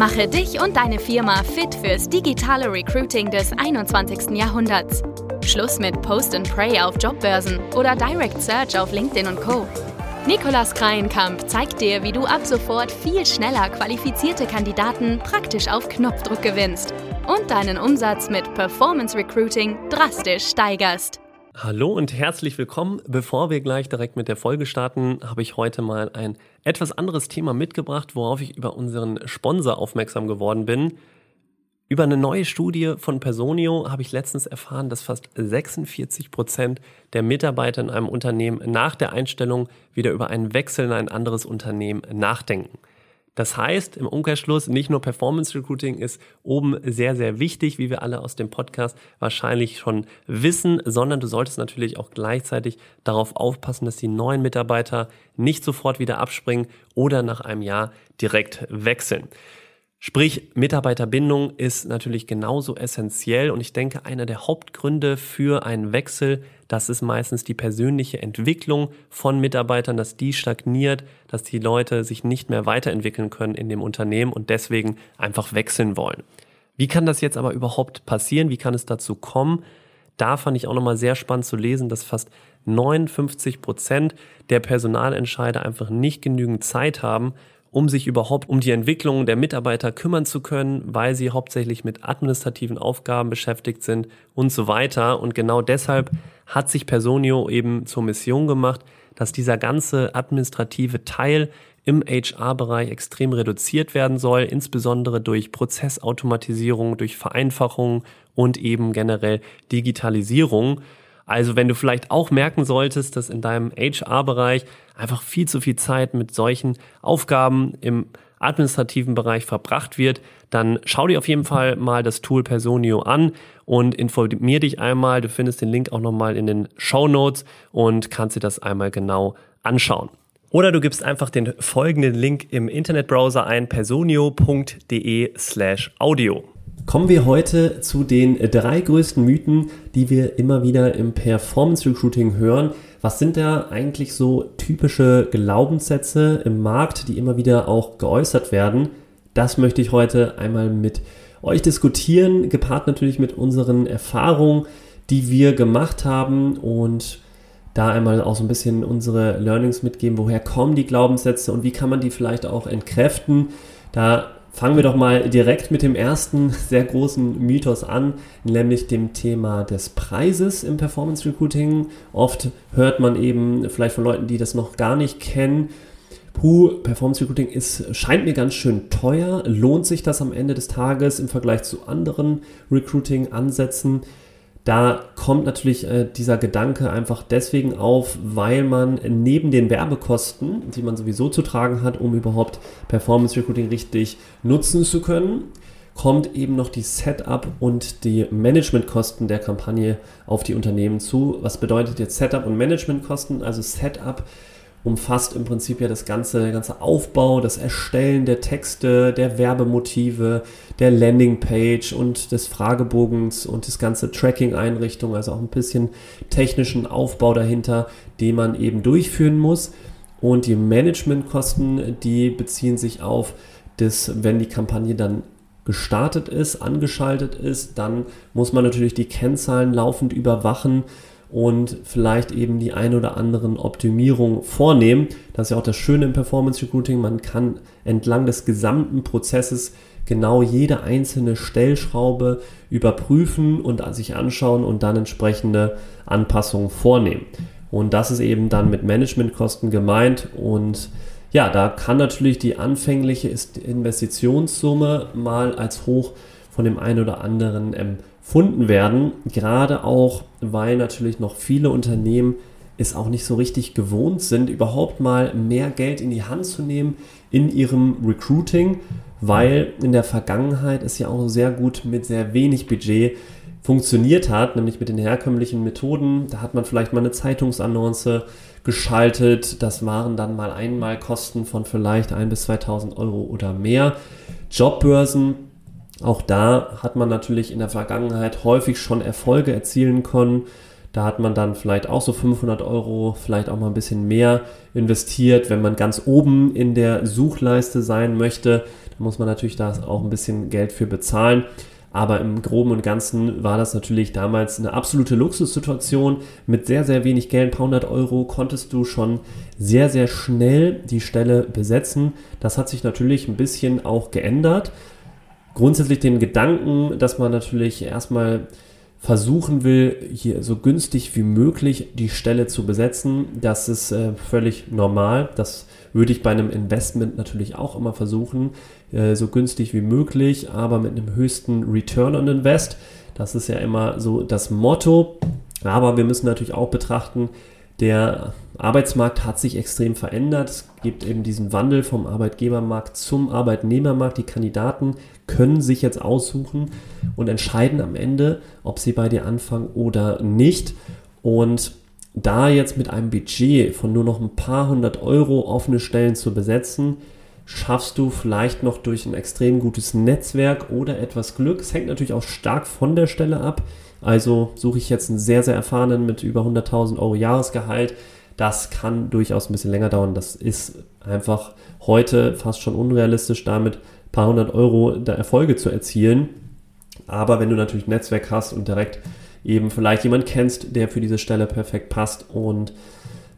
Mache dich und deine Firma fit fürs digitale Recruiting des 21. Jahrhunderts. Schluss mit Post and Pray auf Jobbörsen oder Direct Search auf LinkedIn und Co. Nikolas Kreienkamp zeigt dir, wie du ab sofort viel schneller qualifizierte Kandidaten praktisch auf Knopfdruck gewinnst und deinen Umsatz mit Performance Recruiting drastisch steigerst. Hallo und herzlich willkommen. Bevor wir gleich direkt mit der Folge starten, habe ich heute mal ein etwas anderes Thema mitgebracht, worauf ich über unseren Sponsor aufmerksam geworden bin. Über eine neue Studie von Personio habe ich letztens erfahren, dass fast 46 Prozent der Mitarbeiter in einem Unternehmen nach der Einstellung wieder über einen Wechsel in ein anderes Unternehmen nachdenken. Das heißt, im Umkehrschluss, nicht nur Performance Recruiting ist oben sehr, sehr wichtig, wie wir alle aus dem Podcast wahrscheinlich schon wissen, sondern du solltest natürlich auch gleichzeitig darauf aufpassen, dass die neuen Mitarbeiter nicht sofort wieder abspringen oder nach einem Jahr direkt wechseln. Sprich, Mitarbeiterbindung ist natürlich genauso essentiell und ich denke, einer der Hauptgründe für einen Wechsel, das ist meistens die persönliche Entwicklung von Mitarbeitern, dass die stagniert, dass die Leute sich nicht mehr weiterentwickeln können in dem Unternehmen und deswegen einfach wechseln wollen. Wie kann das jetzt aber überhaupt passieren? Wie kann es dazu kommen? Da fand ich auch nochmal sehr spannend zu lesen, dass fast 59 Prozent der Personalentscheider einfach nicht genügend Zeit haben, um sich überhaupt um die Entwicklung der Mitarbeiter kümmern zu können, weil sie hauptsächlich mit administrativen Aufgaben beschäftigt sind und so weiter. Und genau deshalb hat sich Personio eben zur Mission gemacht, dass dieser ganze administrative Teil im HR-Bereich extrem reduziert werden soll, insbesondere durch Prozessautomatisierung, durch Vereinfachung und eben generell Digitalisierung. Also wenn du vielleicht auch merken solltest, dass in deinem HR-Bereich einfach viel zu viel Zeit mit solchen Aufgaben im administrativen Bereich verbracht wird, dann schau dir auf jeden Fall mal das Tool Personio an und informier dich einmal. Du findest den Link auch nochmal in den Show Notes und kannst dir das einmal genau anschauen. Oder du gibst einfach den folgenden Link im Internetbrowser ein, personio.de slash audio. Kommen wir heute zu den drei größten Mythen, die wir immer wieder im Performance Recruiting hören. Was sind da eigentlich so typische Glaubenssätze im Markt, die immer wieder auch geäußert werden? Das möchte ich heute einmal mit euch diskutieren, gepaart natürlich mit unseren Erfahrungen, die wir gemacht haben und da einmal auch so ein bisschen unsere Learnings mitgeben, woher kommen die Glaubenssätze und wie kann man die vielleicht auch entkräften. Da Fangen wir doch mal direkt mit dem ersten sehr großen Mythos an, nämlich dem Thema des Preises im Performance Recruiting. Oft hört man eben vielleicht von Leuten, die das noch gar nicht kennen, Puh, Performance Recruiting ist, scheint mir ganz schön teuer. Lohnt sich das am Ende des Tages im Vergleich zu anderen Recruiting-Ansätzen? Da kommt natürlich äh, dieser Gedanke einfach deswegen auf, weil man neben den Werbekosten, die man sowieso zu tragen hat, um überhaupt Performance Recruiting richtig nutzen zu können, kommt eben noch die Setup und die Managementkosten der Kampagne auf die Unternehmen zu. Was bedeutet jetzt Setup und Managementkosten? Also Setup umfasst im Prinzip ja das ganze, der ganze Aufbau, das Erstellen der Texte, der Werbemotive, der Landingpage und des Fragebogens und das ganze Tracking-Einrichtung, also auch ein bisschen technischen Aufbau dahinter, den man eben durchführen muss. Und die Managementkosten, die beziehen sich auf das, wenn die Kampagne dann gestartet ist, angeschaltet ist, dann muss man natürlich die Kennzahlen laufend überwachen und vielleicht eben die ein oder anderen Optimierungen vornehmen. Das ist ja auch das Schöne im Performance Recruiting. Man kann entlang des gesamten Prozesses genau jede einzelne Stellschraube überprüfen und sich anschauen und dann entsprechende Anpassungen vornehmen. Und das ist eben dann mit Managementkosten gemeint und ja, da kann natürlich die anfängliche Investitionssumme mal als hoch von dem einen oder anderen empfunden werden. Gerade auch, weil natürlich noch viele Unternehmen es auch nicht so richtig gewohnt sind, überhaupt mal mehr Geld in die Hand zu nehmen in ihrem Recruiting, weil in der Vergangenheit es ja auch sehr gut mit sehr wenig Budget funktioniert hat, nämlich mit den herkömmlichen Methoden. Da hat man vielleicht mal eine Zeitungsannonce geschaltet. Das waren dann mal einmal Kosten von vielleicht 1.000 bis 2.000 Euro oder mehr. Jobbörsen auch da hat man natürlich in der Vergangenheit häufig schon Erfolge erzielen können. Da hat man dann vielleicht auch so 500 Euro, vielleicht auch mal ein bisschen mehr investiert. Wenn man ganz oben in der Suchleiste sein möchte, dann muss man natürlich da auch ein bisschen Geld für bezahlen. Aber im Groben und Ganzen war das natürlich damals eine absolute Luxussituation. Mit sehr, sehr wenig Geld, ein paar hundert Euro, konntest du schon sehr, sehr schnell die Stelle besetzen. Das hat sich natürlich ein bisschen auch geändert. Grundsätzlich den Gedanken, dass man natürlich erstmal versuchen will, hier so günstig wie möglich die Stelle zu besetzen, das ist äh, völlig normal. Das würde ich bei einem Investment natürlich auch immer versuchen, äh, so günstig wie möglich, aber mit einem höchsten Return on Invest. Das ist ja immer so das Motto. Aber wir müssen natürlich auch betrachten, der Arbeitsmarkt hat sich extrem verändert. Es gibt eben diesen Wandel vom Arbeitgebermarkt zum Arbeitnehmermarkt. Die Kandidaten können sich jetzt aussuchen und entscheiden am Ende, ob sie bei dir anfangen oder nicht. Und da jetzt mit einem Budget von nur noch ein paar hundert Euro offene Stellen zu besetzen, schaffst du vielleicht noch durch ein extrem gutes Netzwerk oder etwas Glück. Es hängt natürlich auch stark von der Stelle ab. Also suche ich jetzt einen sehr, sehr erfahrenen mit über 100.000 Euro Jahresgehalt. Das kann durchaus ein bisschen länger dauern. Das ist einfach heute fast schon unrealistisch, damit ein paar hundert Euro Erfolge zu erzielen. Aber wenn du natürlich ein Netzwerk hast und direkt eben vielleicht jemand kennst, der für diese Stelle perfekt passt und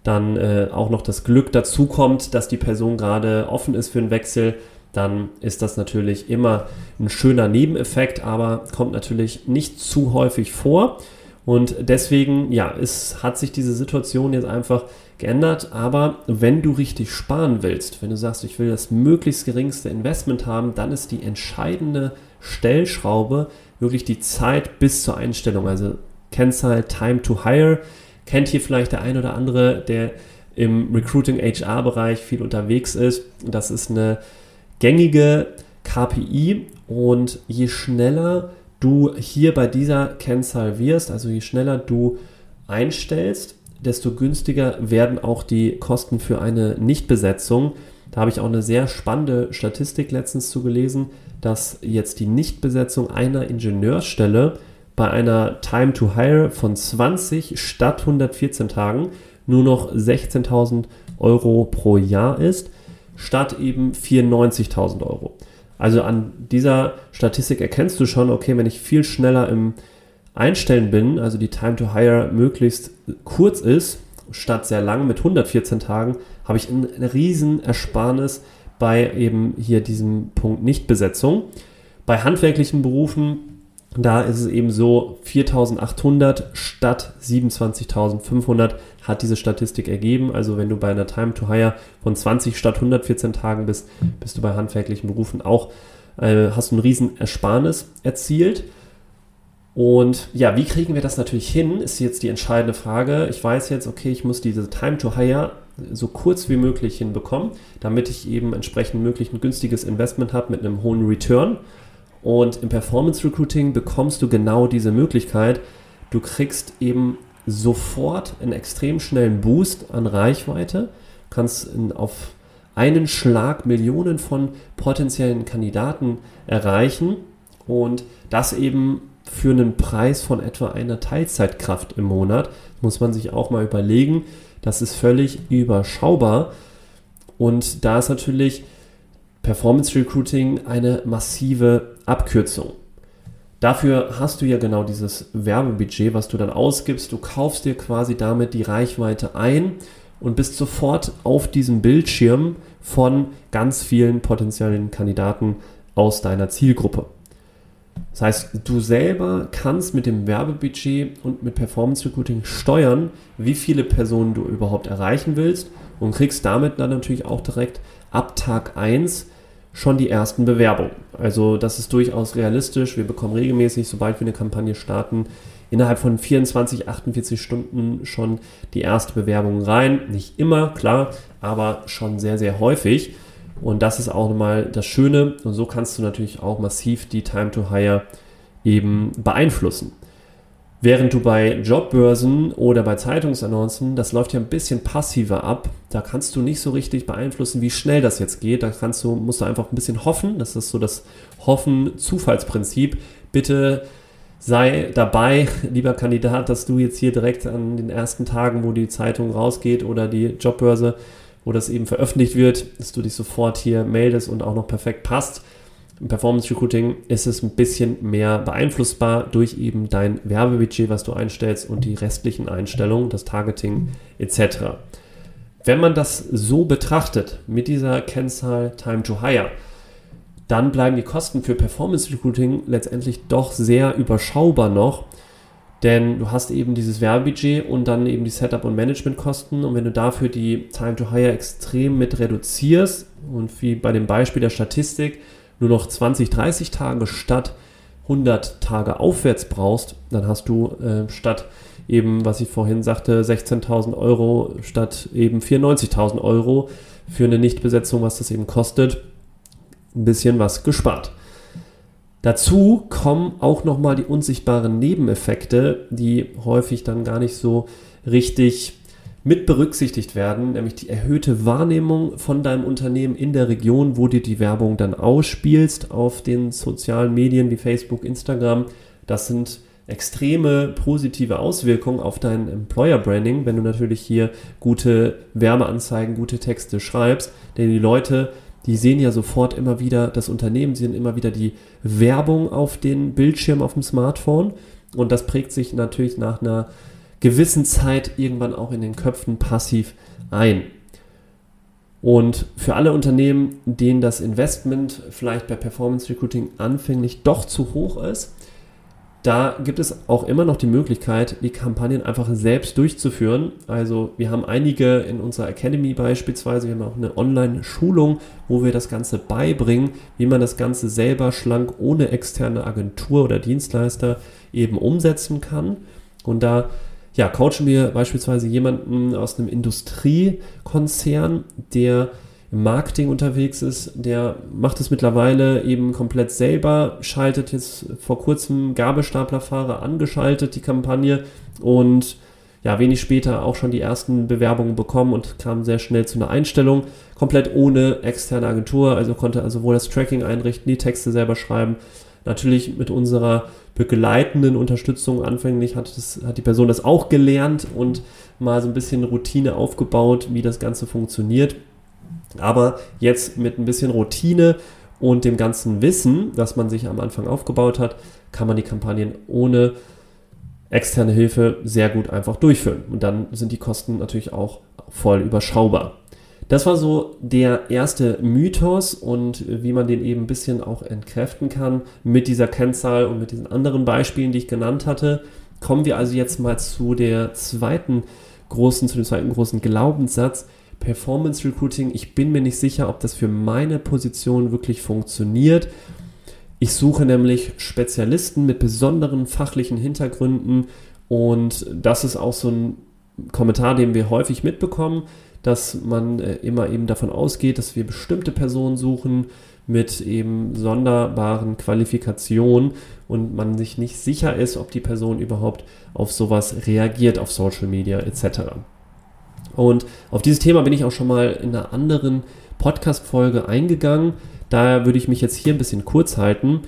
dann äh, auch noch das Glück dazu kommt, dass die Person gerade offen ist für einen Wechsel, dann ist das natürlich immer ein schöner Nebeneffekt, aber kommt natürlich nicht zu häufig vor. Und deswegen, ja, es hat sich diese Situation jetzt einfach geändert. Aber wenn du richtig sparen willst, wenn du sagst, ich will das möglichst geringste Investment haben, dann ist die entscheidende Stellschraube wirklich die Zeit bis zur Einstellung. Also Kennzahl Time to Hire. Kennt hier vielleicht der ein oder andere, der im Recruiting HR-Bereich viel unterwegs ist. Das ist eine gängige KPI und je schneller du hier bei dieser Kennzahl wirst, also je schneller du einstellst, desto günstiger werden auch die Kosten für eine Nichtbesetzung. Da habe ich auch eine sehr spannende Statistik letztens zugelesen, dass jetzt die Nichtbesetzung einer Ingenieursstelle bei einer Time to Hire von 20 statt 114 Tagen nur noch 16.000 Euro pro Jahr ist statt eben 94.000 Euro. Also an dieser Statistik erkennst du schon, okay, wenn ich viel schneller im Einstellen bin, also die Time to Hire möglichst kurz ist, statt sehr lang mit 114 Tagen, habe ich eine riesen Ersparnis bei eben hier diesem Punkt Nichtbesetzung. Bei handwerklichen Berufen da ist es eben so, 4800 statt 27.500 hat diese Statistik ergeben. Also wenn du bei einer Time to Hire von 20 statt 114 Tagen bist, bist du bei handwerklichen Berufen auch, äh, hast du einen riesen Ersparnis erzielt. Und ja, wie kriegen wir das natürlich hin, ist jetzt die entscheidende Frage. Ich weiß jetzt, okay, ich muss diese Time to Hire so kurz wie möglich hinbekommen, damit ich eben entsprechend möglich ein günstiges Investment habe mit einem hohen Return. Und im Performance Recruiting bekommst du genau diese Möglichkeit. Du kriegst eben sofort einen extrem schnellen Boost an Reichweite, kannst auf einen Schlag Millionen von potenziellen Kandidaten erreichen und das eben für einen Preis von etwa einer Teilzeitkraft im Monat. Muss man sich auch mal überlegen. Das ist völlig überschaubar. Und da ist natürlich Performance Recruiting eine massive Abkürzung. Dafür hast du ja genau dieses Werbebudget, was du dann ausgibst. Du kaufst dir quasi damit die Reichweite ein und bist sofort auf diesem Bildschirm von ganz vielen potenziellen Kandidaten aus deiner Zielgruppe. Das heißt, du selber kannst mit dem Werbebudget und mit Performance Recruiting steuern, wie viele Personen du überhaupt erreichen willst und kriegst damit dann natürlich auch direkt ab Tag 1 schon die ersten Bewerbungen. Also das ist durchaus realistisch. Wir bekommen regelmäßig, sobald wir eine Kampagne starten, innerhalb von 24, 48 Stunden schon die erste Bewerbung rein. Nicht immer, klar, aber schon sehr, sehr häufig. Und das ist auch nochmal das Schöne. Und so kannst du natürlich auch massiv die Time to Hire eben beeinflussen. Während du bei Jobbörsen oder bei Zeitungsannoncen, das läuft ja ein bisschen passiver ab. Da kannst du nicht so richtig beeinflussen, wie schnell das jetzt geht. Da kannst du, musst du einfach ein bisschen hoffen. Das ist so das Hoffen-Zufallsprinzip. Bitte sei dabei, lieber Kandidat, dass du jetzt hier direkt an den ersten Tagen, wo die Zeitung rausgeht oder die Jobbörse, wo das eben veröffentlicht wird, dass du dich sofort hier meldest und auch noch perfekt passt. Im Performance Recruiting ist es ein bisschen mehr beeinflussbar durch eben dein Werbebudget, was du einstellst und die restlichen Einstellungen, das Targeting etc. Wenn man das so betrachtet, mit dieser Kennzahl Time to Hire, dann bleiben die Kosten für Performance Recruiting letztendlich doch sehr überschaubar noch. Denn du hast eben dieses Werbebudget und dann eben die Setup- und Managementkosten. Und wenn du dafür die Time to Hire extrem mit reduzierst und wie bei dem Beispiel der Statistik nur noch 20, 30 Tage statt 100 Tage aufwärts brauchst, dann hast du äh, statt eben, was ich vorhin sagte, 16.000 Euro statt eben 94.000 Euro für eine Nichtbesetzung, was das eben kostet, ein bisschen was gespart. Dazu kommen auch nochmal die unsichtbaren Nebeneffekte, die häufig dann gar nicht so richtig mit berücksichtigt werden, nämlich die erhöhte Wahrnehmung von deinem Unternehmen in der Region, wo du die Werbung dann ausspielst auf den sozialen Medien wie Facebook, Instagram. Das sind extreme positive Auswirkungen auf dein Employer Branding, wenn du natürlich hier gute Werbeanzeigen, gute Texte schreibst, denn die Leute, die sehen ja sofort immer wieder das Unternehmen, sehen immer wieder die Werbung auf den Bildschirm auf dem Smartphone und das prägt sich natürlich nach einer gewissen Zeit irgendwann auch in den Köpfen passiv ein. Und für alle Unternehmen, denen das Investment vielleicht bei Performance Recruiting anfänglich doch zu hoch ist, da gibt es auch immer noch die Möglichkeit, die Kampagnen einfach selbst durchzuführen. Also wir haben einige in unserer Academy beispielsweise, wir haben auch eine Online-Schulung, wo wir das Ganze beibringen, wie man das Ganze selber schlank ohne externe Agentur oder Dienstleister eben umsetzen kann. Und da ja, coachen wir beispielsweise jemanden aus einem Industriekonzern, der im Marketing unterwegs ist, der macht es mittlerweile eben komplett selber, schaltet jetzt vor kurzem Gabelstaplerfahrer angeschaltet, die Kampagne und ja, wenig später auch schon die ersten Bewerbungen bekommen und kam sehr schnell zu einer Einstellung, komplett ohne externe Agentur, also konnte also wohl das Tracking einrichten, die Texte selber schreiben. Natürlich mit unserer begleitenden Unterstützung anfänglich hat, das, hat die Person das auch gelernt und mal so ein bisschen Routine aufgebaut, wie das Ganze funktioniert. Aber jetzt mit ein bisschen Routine und dem ganzen Wissen, das man sich am Anfang aufgebaut hat, kann man die Kampagnen ohne externe Hilfe sehr gut einfach durchführen. Und dann sind die Kosten natürlich auch voll überschaubar. Das war so der erste Mythos und wie man den eben ein bisschen auch entkräften kann mit dieser Kennzahl und mit diesen anderen Beispielen, die ich genannt hatte. Kommen wir also jetzt mal zu der zweiten großen, zu dem zweiten großen Glaubenssatz. Performance Recruiting, ich bin mir nicht sicher, ob das für meine Position wirklich funktioniert. Ich suche nämlich Spezialisten mit besonderen fachlichen Hintergründen und das ist auch so ein Kommentar, den wir häufig mitbekommen dass man äh, immer eben davon ausgeht, dass wir bestimmte Personen suchen mit eben sonderbaren Qualifikationen und man sich nicht sicher ist, ob die Person überhaupt auf sowas reagiert, auf Social Media etc. Und auf dieses Thema bin ich auch schon mal in einer anderen Podcast-Folge eingegangen. Daher würde ich mich jetzt hier ein bisschen kurz halten,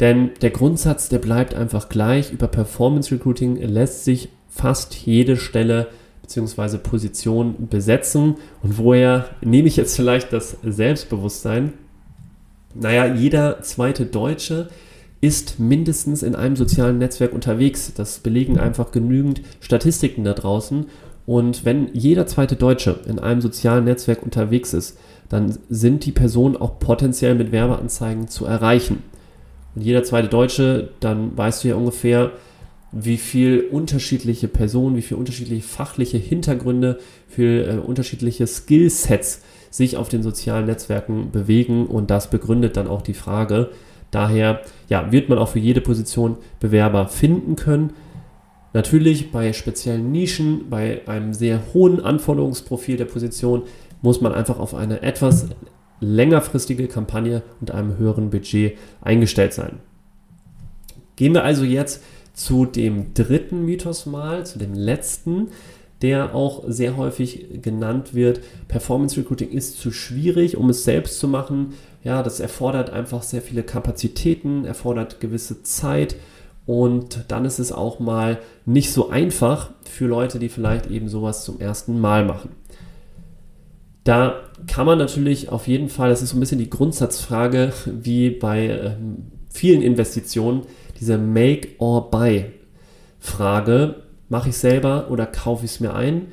denn der Grundsatz, der bleibt einfach gleich. Über Performance Recruiting lässt sich fast jede Stelle bzw. Position besetzen. Und woher nehme ich jetzt vielleicht das Selbstbewusstsein? Naja, jeder zweite Deutsche ist mindestens in einem sozialen Netzwerk unterwegs. Das belegen einfach genügend Statistiken da draußen. Und wenn jeder zweite Deutsche in einem sozialen Netzwerk unterwegs ist, dann sind die Personen auch potenziell mit Werbeanzeigen zu erreichen. Und jeder zweite Deutsche, dann weißt du ja ungefähr, wie viel unterschiedliche Personen, wie viel unterschiedliche fachliche Hintergründe, viel äh, unterschiedliche Skillsets sich auf den sozialen Netzwerken bewegen und das begründet dann auch die Frage. Daher ja, wird man auch für jede Position Bewerber finden können. Natürlich bei speziellen Nischen, bei einem sehr hohen Anforderungsprofil der Position muss man einfach auf eine etwas längerfristige Kampagne und einem höheren Budget eingestellt sein. Gehen wir also jetzt zu dem dritten Mythos mal, zu dem letzten, der auch sehr häufig genannt wird. Performance Recruiting ist zu schwierig, um es selbst zu machen. Ja, das erfordert einfach sehr viele Kapazitäten, erfordert gewisse Zeit Und dann ist es auch mal nicht so einfach für Leute, die vielleicht eben sowas zum ersten Mal machen. Da kann man natürlich auf jeden Fall, das ist so ein bisschen die Grundsatzfrage, wie bei ähm, vielen Investitionen, diese Make or Buy Frage, mache ich selber oder kaufe ich es mir ein?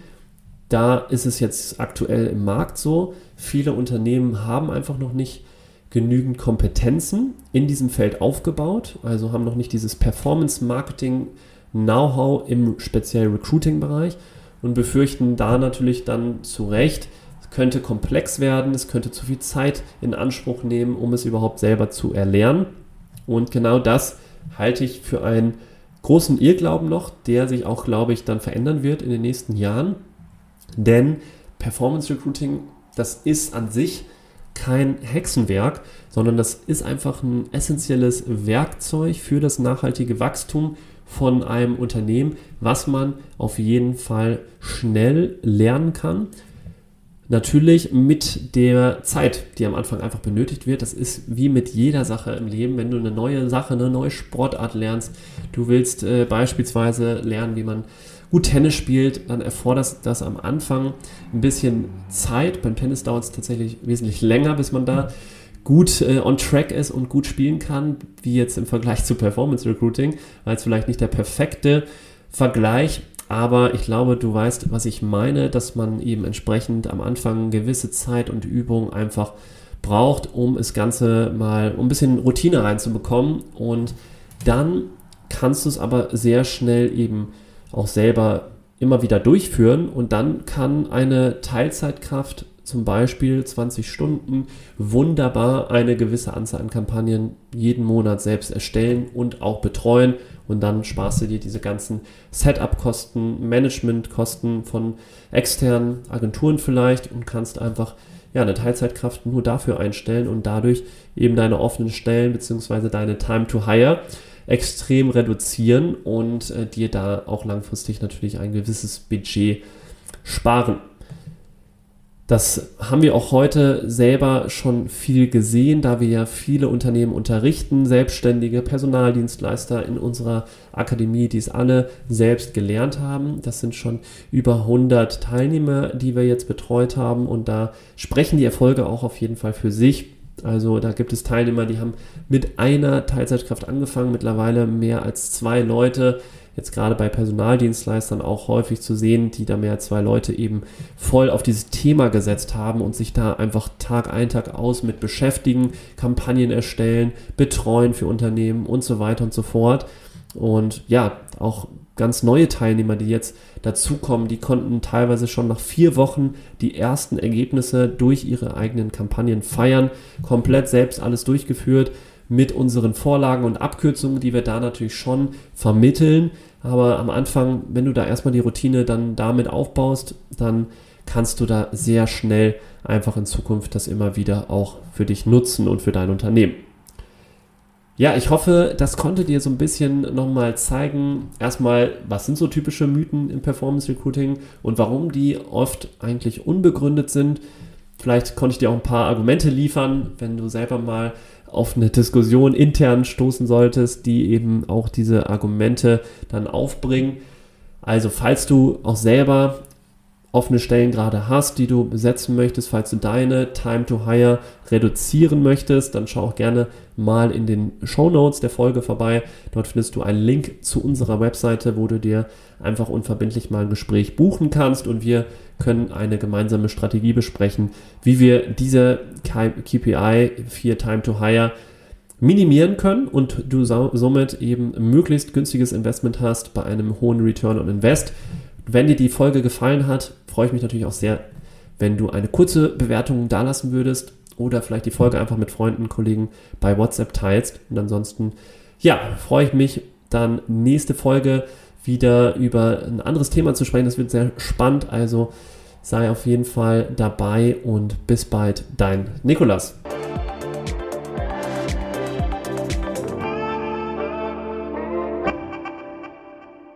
Da ist es jetzt aktuell im Markt so. Viele Unternehmen haben einfach noch nicht genügend Kompetenzen in diesem Feld aufgebaut, also haben noch nicht dieses Performance Marketing Know-how im speziellen Recruiting-Bereich und befürchten da natürlich dann zu Recht, könnte komplex werden, es könnte zu viel Zeit in Anspruch nehmen, um es überhaupt selber zu erlernen. Und genau das halte ich für einen großen Irrglauben noch, der sich auch, glaube ich, dann verändern wird in den nächsten Jahren. Denn Performance Recruiting, das ist an sich kein Hexenwerk, sondern das ist einfach ein essentielles Werkzeug für das nachhaltige Wachstum von einem Unternehmen, was man auf jeden Fall schnell lernen kann Natürlich mit der Zeit, die am Anfang einfach benötigt wird. Das ist wie mit jeder Sache im Leben. Wenn du eine neue Sache, eine neue Sportart lernst, du willst äh, beispielsweise lernen, wie man gut Tennis spielt, dann erfordert das am Anfang ein bisschen Zeit. Beim Tennis dauert es tatsächlich wesentlich länger, bis man da gut äh, on track ist und gut spielen kann, wie jetzt im Vergleich zu Performance Recruiting, weil es vielleicht nicht der perfekte Vergleich aber ich glaube, du weißt, was ich meine, dass man eben entsprechend am Anfang gewisse Zeit und Übung einfach braucht, um das Ganze mal um ein bisschen Routine reinzubekommen. Und dann kannst du es aber sehr schnell eben auch selber immer wieder durchführen und dann kann eine Teilzeitkraft zum Beispiel 20 Stunden wunderbar eine gewisse Anzahl an Kampagnen jeden Monat selbst erstellen und auch betreuen und dann sparst du dir diese ganzen Setup-Kosten, Management-Kosten von externen Agenturen vielleicht und kannst einfach ja, eine Teilzeitkraft nur dafür einstellen und dadurch eben deine offenen Stellen bzw. deine Time to Hire extrem reduzieren und äh, dir da auch langfristig natürlich ein gewisses Budget sparen. Das haben wir auch heute selber schon viel gesehen, da wir ja viele Unternehmen unterrichten, selbstständige Personaldienstleister in unserer Akademie, die es alle selbst gelernt haben. Das sind schon über 100 Teilnehmer, die wir jetzt betreut haben und da sprechen die Erfolge auch auf jeden Fall für sich. Also da gibt es Teilnehmer, die haben mit einer Teilzeitkraft angefangen, mittlerweile mehr als zwei Leute jetzt gerade bei Personaldienstleistern auch häufig zu sehen, die da mehr als zwei Leute eben voll auf dieses Thema gesetzt haben und sich da einfach Tag ein, Tag aus mit beschäftigen, Kampagnen erstellen, betreuen für Unternehmen und so weiter und so fort. Und ja, auch ganz neue Teilnehmer, die jetzt dazukommen, die konnten teilweise schon nach vier Wochen die ersten Ergebnisse durch ihre eigenen Kampagnen feiern, komplett selbst alles durchgeführt mit unseren Vorlagen und Abkürzungen, die wir da natürlich schon vermitteln. Aber am Anfang, wenn du da erstmal die Routine dann damit aufbaust, dann kannst du da sehr schnell einfach in Zukunft das immer wieder auch für dich nutzen und für dein Unternehmen. Ja, ich hoffe, das konnte dir so ein bisschen nochmal zeigen, erstmal, was sind so typische Mythen im Performance Recruiting und warum die oft eigentlich unbegründet sind. Vielleicht konnte ich dir auch ein paar Argumente liefern, wenn du selber mal auf eine Diskussion intern stoßen solltest, die eben auch diese Argumente dann aufbringen. Also falls du auch selber offene Stellen gerade hast, die du besetzen möchtest, falls du deine Time to Hire reduzieren möchtest, dann schau auch gerne mal in den Show Notes der Folge vorbei. Dort findest du einen Link zu unserer Webseite, wo du dir einfach unverbindlich mal ein Gespräch buchen kannst und wir können eine gemeinsame Strategie besprechen, wie wir diese KPI für Time to Hire minimieren können und du somit eben möglichst günstiges Investment hast bei einem hohen Return on Invest. Wenn dir die Folge gefallen hat, freue ich mich natürlich auch sehr, wenn du eine kurze Bewertung dalassen würdest oder vielleicht die Folge einfach mit Freunden, Kollegen bei WhatsApp teilst. Und ansonsten, ja, freue ich mich dann nächste Folge wieder über ein anderes Thema zu sprechen. Das wird sehr spannend, also sei auf jeden Fall dabei und bis bald, dein Nikolas.